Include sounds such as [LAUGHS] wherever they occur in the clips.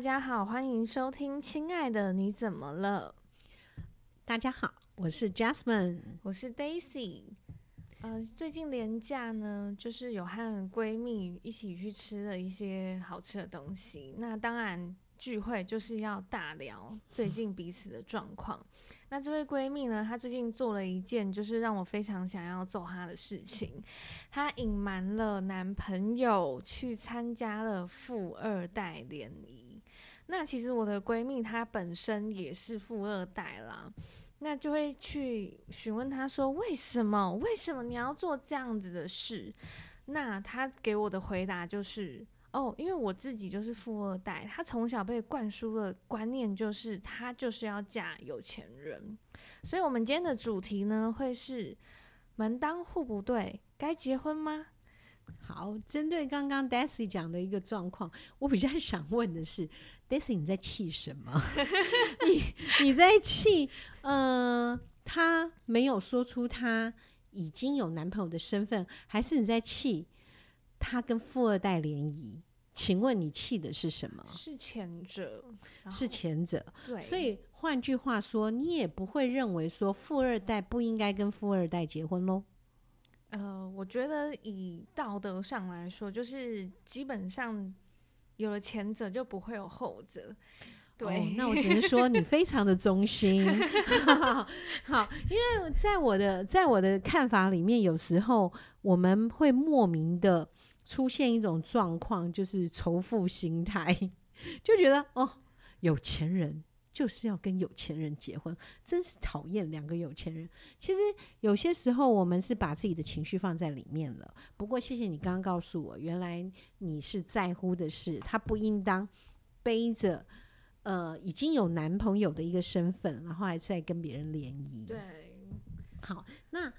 大家好，欢迎收听《亲爱的你怎么了》。大家好，我是 Jasmine，我是 Daisy。呃，最近连假呢，就是有和闺蜜一起去吃了一些好吃的东西。那当然，聚会就是要大聊最近彼此的状况。那这位闺蜜呢，她最近做了一件就是让我非常想要揍她的事情。她隐瞒了男朋友去参加了富二代联谊。那其实我的闺蜜她本身也是富二代啦。那就会去询问她说：“为什么？为什么你要做这样子的事？”那她给我的回答就是：“哦，因为我自己就是富二代，她从小被灌输的观念就是她就是要嫁有钱人。”所以，我们今天的主题呢，会是门当户不对，该结婚吗？好，针对刚刚 Daisy 讲的一个状况，我比较想问的是，Daisy 你在气什么？[LAUGHS] 你你在气？呃，她没有说出她已经有男朋友的身份，还是你在气他跟富二代联谊？请问你气的是什么？是前者，是前者。对，所以换句话说，你也不会认为说富二代不应该跟富二代结婚喽？呃，我觉得以道德上来说，就是基本上有了前者就不会有后者。对，哦、那我只能说你非常的忠心。[LAUGHS] 好，因为在我的在我的看法里面，有时候我们会莫名的出现一种状况，就是仇富心态，[LAUGHS] 就觉得哦，有钱人就是要跟有钱人结婚，真是讨厌两个有钱人。其实有些时候我们是把自己的情绪放在里面了。不过谢谢你刚刚告诉我，原来你是在乎的是他不应当背着。呃，已经有男朋友的一个身份，然后还在跟别人联谊。对，好，那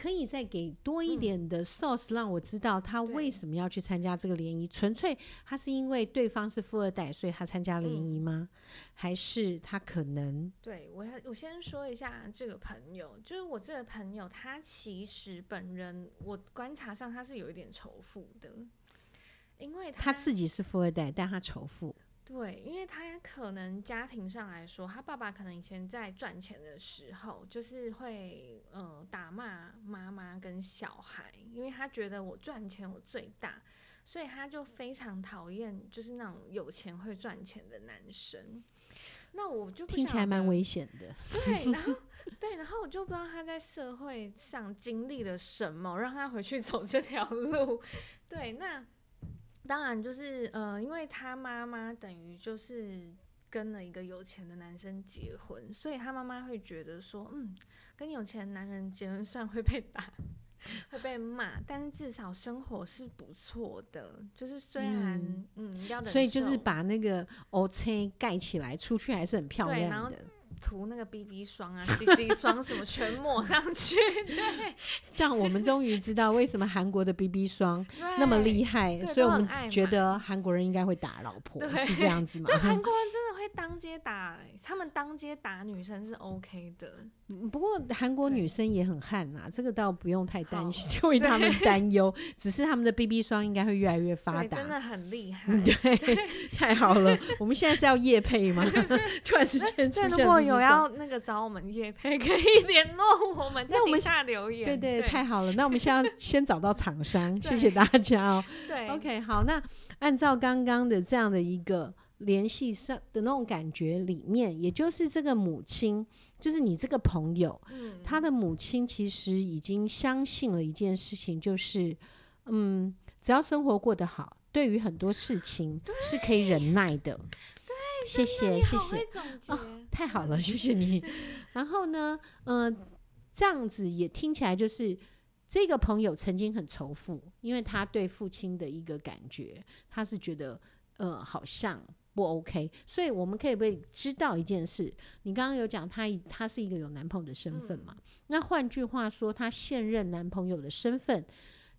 可以再给多一点的 source，让我知道他为什么要去参加这个联谊？纯粹他是因为对方是富二代，所以他参加联谊吗？嗯、还是他可能？对，我我先说一下这个朋友，就是我这个朋友，他其实本人我观察上他是有一点仇富的，因为他，他自己是富二代，但他仇富。对，因为他可能家庭上来说，他爸爸可能以前在赚钱的时候，就是会呃打骂妈妈跟小孩，因为他觉得我赚钱我最大，所以他就非常讨厌就是那种有钱会赚钱的男生。那我就听起来蛮危险的。对，然后 [LAUGHS] 对，然后我就不知道他在社会上经历了什么，让他回去走这条路。对，那。当然，就是呃，因为他妈妈等于就是跟了一个有钱的男生结婚，所以他妈妈会觉得说，嗯，跟有钱男人结婚算会被打，[LAUGHS] 会被骂，但是至少生活是不错的。就是虽然嗯，嗯，要所以就是把那个欧车盖起来，出去还是很漂亮的。涂那个 BB 霜啊，CC [LAUGHS] 霜什么全抹上去，对，[LAUGHS] 这样我们终于知道为什么韩国的 BB 霜那么厉害，所以我们觉得韩国人应该会打老婆，是这样子吗？对，韩国人真的会当街打，他们当街打女生是 OK 的。不过韩国女生也很悍呐，这个倒不用太担心，为他们担忧。[LAUGHS] 只是他们的 BB 霜应该会越来越发达，真的很厉害。对，[LAUGHS] 太好了。我们现在是要夜配吗？[LAUGHS] 突然之间出现。有要那个找我们夜配，可以联络我们，在底下留言。对对，对，太好了。那我们现在先找到厂商，谢谢大家哦。对，OK，好。那按照刚刚的这样的一个联系上的那种感觉里面，也就是这个母亲，就是你这个朋友，嗯，他的母亲其实已经相信了一件事情，就是嗯，只要生活过得好，对于很多事情是可以忍耐的。谢谢谢谢，哦，太好了，[LAUGHS] 谢谢你。然后呢，嗯、呃，这样子也听起来就是这个朋友曾经很仇富，因为他对父亲的一个感觉，他是觉得呃好像不 OK。所以我们可以被知道一件事？你刚刚有讲他他是一个有男朋友的身份嘛？嗯、那换句话说，他现任男朋友的身份。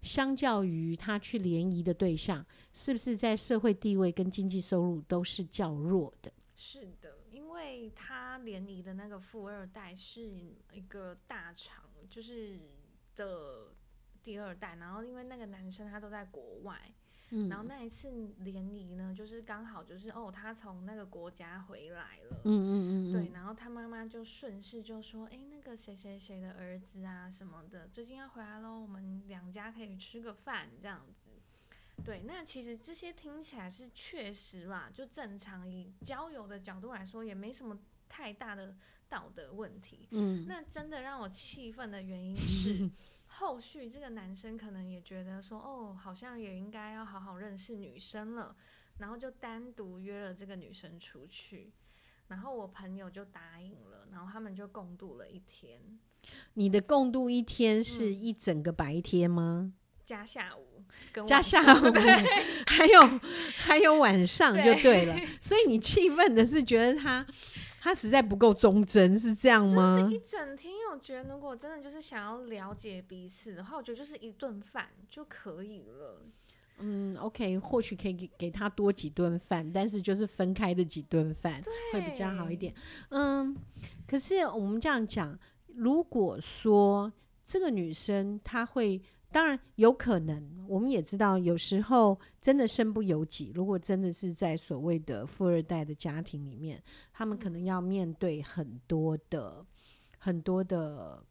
相较于他去联谊的对象，是不是在社会地位跟经济收入都是较弱的？是的，因为他联谊的那个富二代是一个大厂，就是的第二代。然后因为那个男生他都在国外，嗯，然后那一次联谊呢，就是刚好就是哦，他从那个国家回来了，嗯嗯嗯，对，然后他妈妈就顺势就说，哎，那个谁谁谁的儿子啊什么的，最近要回来喽，我们两家可以吃个饭这样子。对，那其实这些听起来是确实啦，就正常以交友的角度来说，也没什么太大的道德问题。嗯，那真的让我气愤的原因 [LAUGHS] 是，后续这个男生可能也觉得说，哦，好像也应该要好好认识女生了，然后就单独约了这个女生出去，然后我朋友就答应了，然后他们就共度了一天。你的共度一天是一整个白天吗？加下午。加下午，[LAUGHS] 还有还有晚上就对了，对，所以你气愤的是觉得他他实在不够忠贞，是这样吗？是一整天，我觉得如果真的就是想要了解彼此的话，我觉得就是一顿饭就可以了。嗯，OK，或许可以给给他多几顿饭，但是就是分开的几顿饭会比较好一点。嗯，可是我们这样讲，如果说这个女生她会。当然有可能，我们也知道，有时候真的身不由己。如果真的是在所谓的富二代的家庭里面，他们可能要面对很多的很多的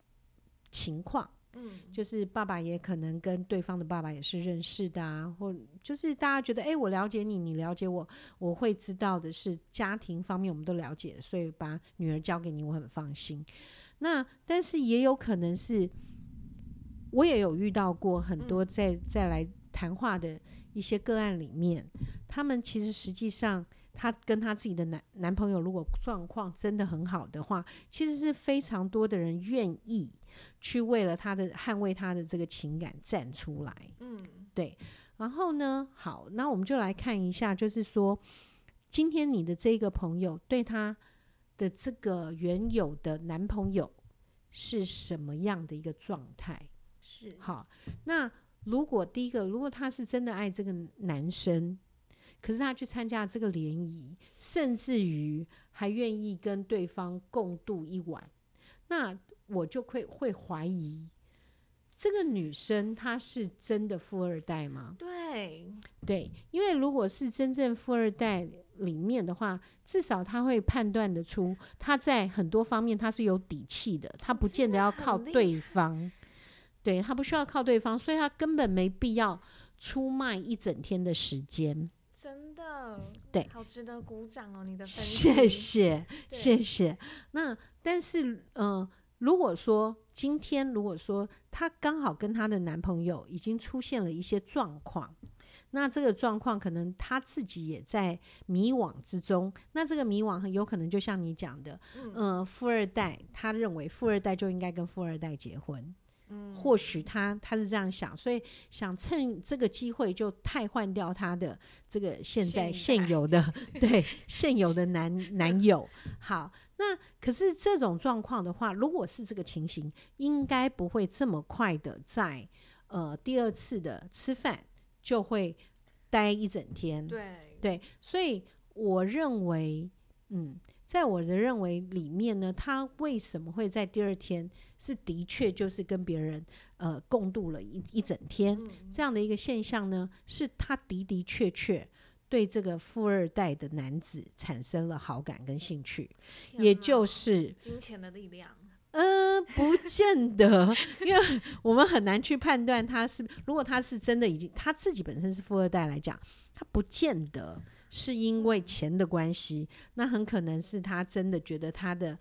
情况。嗯，就是爸爸也可能跟对方的爸爸也是认识的啊，或就是大家觉得，哎，我了解你，你了解我，我会知道的是家庭方面我们都了解，所以把女儿交给你，我很放心。那但是也有可能是。我也有遇到过很多在在来谈话的一些个案里面，他们其实实际上，他跟他自己的男男朋友如果状况真的很好的话，其实是非常多的人愿意去为了他的捍卫他的这个情感站出来。嗯，对。然后呢，好，那我们就来看一下，就是说，今天你的这个朋友对他的这个原有的男朋友是什么样的一个状态？是好，那如果第一个，如果他是真的爱这个男生，可是他去参加这个联谊，甚至于还愿意跟对方共度一晚，那我就会会怀疑这个女生她是真的富二代吗？对对，因为如果是真正富二代里面的话，至少他会判断得出他在很多方面他是有底气的，他不见得要靠对方。对，他不需要靠对方，所以他根本没必要出卖一整天的时间。真的，对，好值得鼓掌哦！你的分析，谢谢，谢谢。那但是，嗯、呃，如果说今天，如果说她刚好跟她的男朋友已经出现了一些状况，那这个状况可能她自己也在迷惘之中。那这个迷惘很有可能就像你讲的，嗯、呃，富二代，他认为富二代就应该跟富二代结婚。或许他他是这样想，所以想趁这个机会就汰换掉他的这个现在现有的 [LAUGHS] 对现有的男男友。好，那可是这种状况的话，如果是这个情形，应该不会这么快的在呃第二次的吃饭就会待一整天。对对，所以我认为，嗯。在我的认为里面呢，他为什么会在第二天是的确就是跟别人呃共度了一一整天这样的一个现象呢？是他的的确确对这个富二代的男子产生了好感跟兴趣，也就是金钱的力量。嗯、呃，不见得，[LAUGHS] 因为我们很难去判断他是，如果他是真的已经他自己本身是富二代来讲，他不见得。是因为钱的关系，那很可能是她真的觉得她的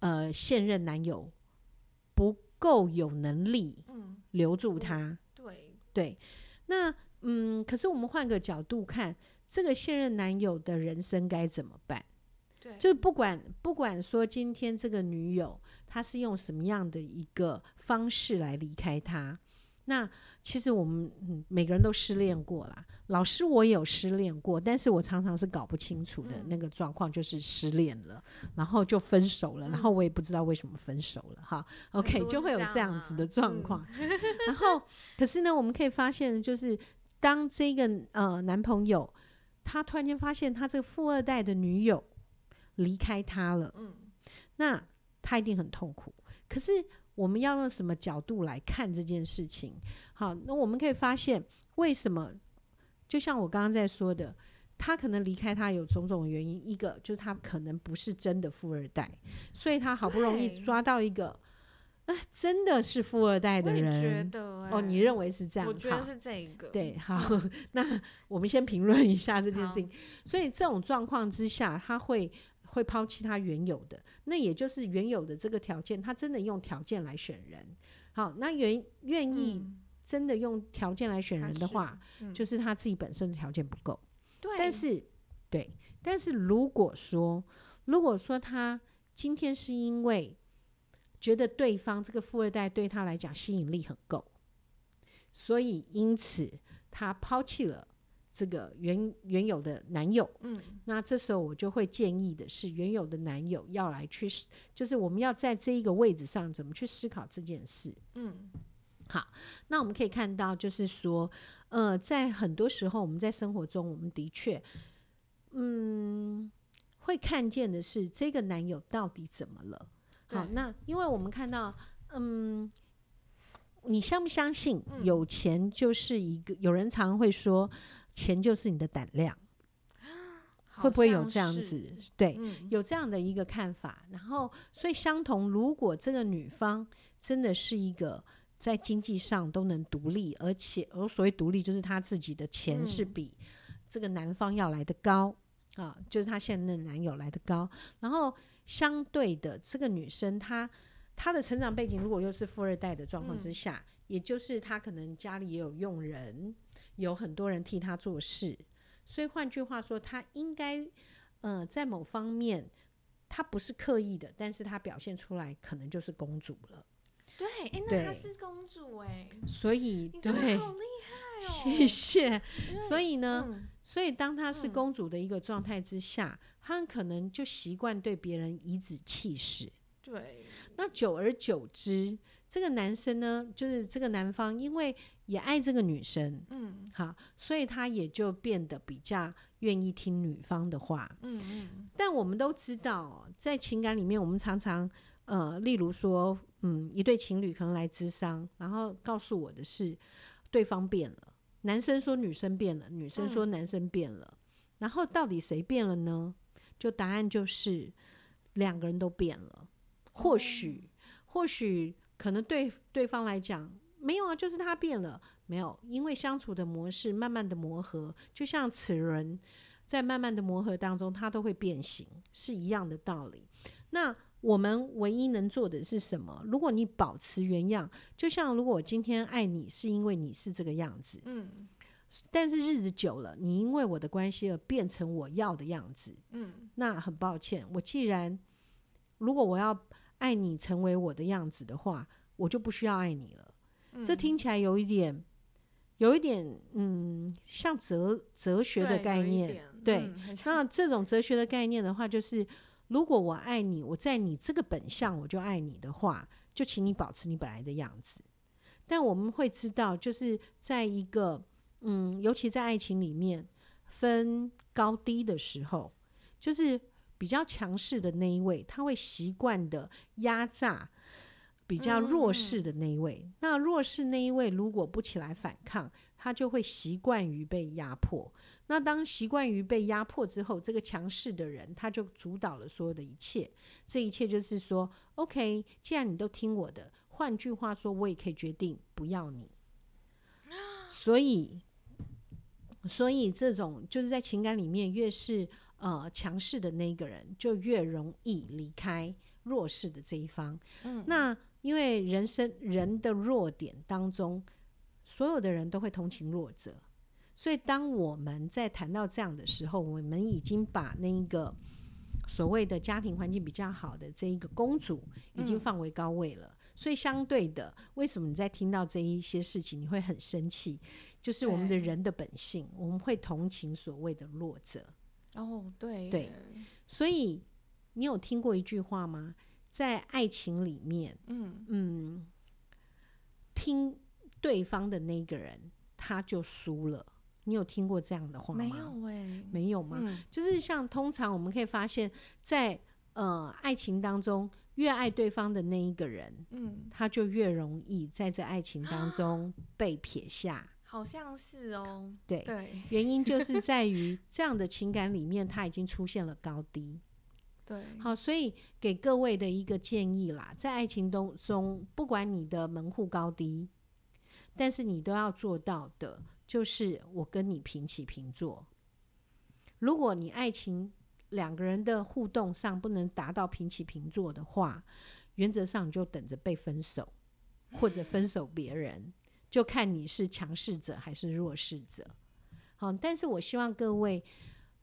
呃现任男友不够有能力留住她。嗯、对对，那嗯，可是我们换个角度看，这个现任男友的人生该怎么办？对，就不管不管说今天这个女友她是用什么样的一个方式来离开他。那其实我们嗯每个人都失恋过啦，老师我也有失恋过，但是我常常是搞不清楚的那个状况，就是失恋了，然后就分手了，然后我也不知道为什么分手了哈。OK，就会有这样子的状况。[LAUGHS] 然后可是呢，我们可以发现，就是当这个呃男朋友他突然间发现他这个富二代的女友离开他了，嗯，那他一定很痛苦。可是。我们要用什么角度来看这件事情？好，那我们可以发现，为什么就像我刚刚在说的，他可能离开他有种种原因，一个就是他可能不是真的富二代，所以他好不容易抓到一个。啊，真的是富二代的人，觉得欸、哦，你认为是这样？我觉得是这个。对，好，[LAUGHS] 那我们先评论一下这件事情。所以这种状况之下，他会会抛弃他原有的，那也就是原有的这个条件，他真的用条件来选人。好，那愿愿意真的用条件来选人的话，嗯、就是他自己本身的条件不够。对，但是对，但是如果说如果说他今天是因为觉得对方这个富二代对他来讲吸引力很够，所以因此他抛弃了这个原原有的男友。嗯，那这时候我就会建议的是，原有的男友要来去，就是我们要在这一个位置上怎么去思考这件事。嗯，好，那我们可以看到，就是说，呃，在很多时候我们在生活中，我们的确，嗯，会看见的是这个男友到底怎么了。好，那因为我们看到，嗯，你相不相信有钱就是一个？嗯、有人常会说，钱就是你的胆量，会不会有这样子？对，嗯、有这样的一个看法。然后，所以相同，如果这个女方真的是一个在经济上都能独立，而且而所谓独立，就是她自己的钱是比这个男方要来的高、嗯、啊，就是她现任男友来的高，然后。相对的，这个女生她她的成长背景，如果又是富二代的状况之下，嗯、也就是她可能家里也有佣人，有很多人替她做事，所以换句话说，她应该呃在某方面她不是刻意的，但是她表现出来可能就是公主了。对，哎，那她是公主哎，所以对，好厉害哦，谢谢。[LAUGHS] 所以呢，嗯、所以当她是公主的一个状态之下。嗯他可能就习惯对别人颐指气使，对。那久而久之，这个男生呢，就是这个男方，因为也爱这个女生，嗯，好，所以他也就变得比较愿意听女方的话，嗯嗯。但我们都知道，在情感里面，我们常常，呃，例如说，嗯，一对情侣可能来咨商，然后告诉我的是，对方变了，男生说女生变了，女生说男生变了，嗯，然后到底谁变了呢？就答案就是两个人都变了，或许或许可能对对方来讲没有啊，就是他变了，没有，因为相处的模式慢慢的磨合，就像齿轮在慢慢的磨合当中，它都会变形，是一样的道理。那我们唯一能做的是什么？如果你保持原样，就像如果我今天爱你是因为你是这个样子，嗯。但是日子久了，你因为我的关系而变成我要的样子，嗯，那很抱歉，我既然如果我要爱你成为我的样子的话，我就不需要爱你了。嗯，这听起来有一点，有一点，嗯，像哲哲学的概念，对，嗯，那这种哲学的概念的话，就是如果我爱你，我在你这个本相我就爱你的话，就请你保持你本来的样子。但我们会知道，就是在一个。嗯，尤其在爱情里面分高低的时候，就是比较强势的那一位，他会习惯的压榨比较弱势的那一位。嗯、那弱势那一位如果不起来反抗，他就会习惯于被压迫。那当习惯于被压迫之后，这个强势的人他就主导了所有的一切。这一切就是说，OK，既然你都听我的，换句话说，我也可以决定不要你。[GASPS] 所以。所以，这种就是在情感里面，越是呃强势的那个人，就越容易离开弱势的这一方。嗯，那因为人生人的弱点当中，所有的人都会同情弱者，所以当我们在谈到这样的时候，我们已经把那一个所谓的家庭环境比较好的这一个公主，已经放为高位了。嗯所以相对的，为什么你在听到这一些事情，你会很生气？就是我们的人的本性，我们会同情所谓的弱者。哦，对对。所以你有听过一句话吗？在爱情里面，嗯嗯，听对方的那个人他就输了。你有听过这样的话吗？没有欸，没有吗？嗯，就是像通常我们可以发现，在呃爱情当中。越爱对方的那一个人，嗯，他就越容易在这爱情当中被撇下，好像是哦。对对，原因就是在于这样的情感里面，它已经出现了高低。[LAUGHS] 对，好，所以给各位的一个建议啦，在爱情当中，不管你的门户高低，但是你都要做到的，就是我跟你平起平坐。如果你爱情两个人的互动上不能达到平起平坐的话，原则上你就等着被分手，或者分手别人，就看你是强势者还是弱势者。好，但是我希望各位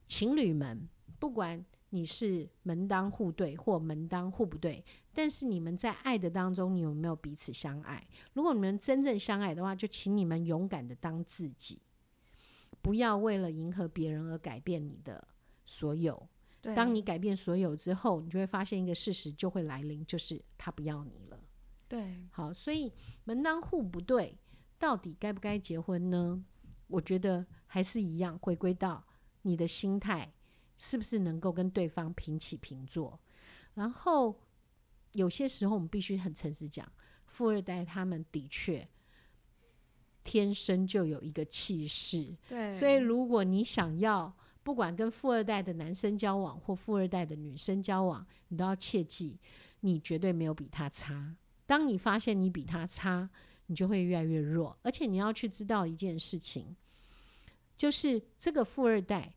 情侣们，不管。你是门当户对或门当户不对，但是你们在爱的当中，你有没有彼此相爱？如果你们真正相爱的话，就请你们勇敢的当自己，不要为了迎合别人而改变你的所有。当你改变所有之后，你就会发现一个事实就会来临，就是他不要你了。对，好，所以门当户不对，到底该不该结婚呢？我觉得还是一样，回归到你的心态。是不是能够跟对方平起平坐？然后有些时候我们必须很诚实讲，富二代他们的确天生就有一个气势。对，所以如果你想要不管跟富二代的男生交往或富二代的女生交往，你都要切记，你绝对没有比他差。当你发现你比他差，你就会越来越弱。而且你要去知道一件事情，就是这个富二代。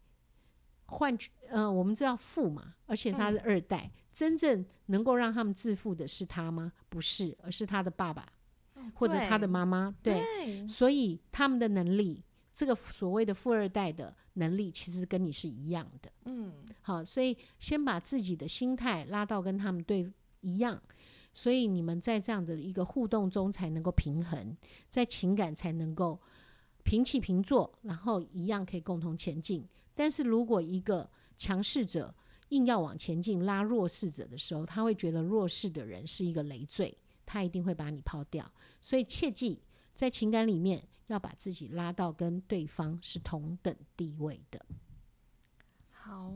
换句，呃，我们知道富嘛，而且他是二代，嗯、真正能够让他们致富的是他吗？不是，而是他的爸爸、嗯、或者他的妈妈。对，对，所以他们的能力，这个所谓的富二代的能力，其实跟你是一样的。嗯，好，所以先把自己的心态拉到跟他们对一样，所以你们在这样的一个互动中才能够平衡，在情感才能够平起平坐，然后一样可以共同前进。但是如果一个强势者硬要往前进，拉弱势者的时候，他会觉得弱势的人是一个累赘，他一定会把你抛掉。所以切记，在情感里面要把自己拉到跟对方是同等地位的。好，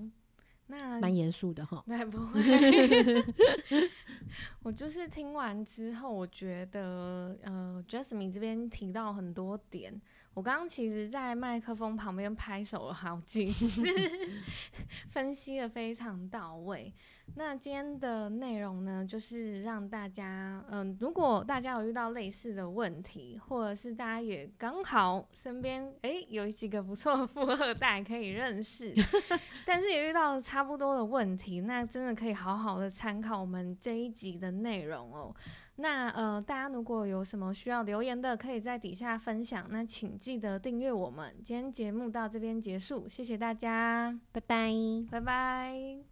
那蛮严肃的哈。那不会。[LAUGHS] 我就是听完之后，我觉得呃，Jasmine 这边提到很多点。我刚刚其实，在麦克风旁边拍手了好几次，[LAUGHS] 分析的非常到位。那今天的内容呢，就是让大家，嗯、呃，如果大家有遇到类似的问题，或者是大家也刚好身边，诶、欸，有几个不错的富二代可以认识，[LAUGHS] 但是也遇到差不多的问题，那真的可以好好的参考我们这一集的内容哦。那呃，大家如果有什么需要留言的，可以在底下分享。那请记得订阅我们。今天节目到这边结束，谢谢大家，拜拜，拜拜。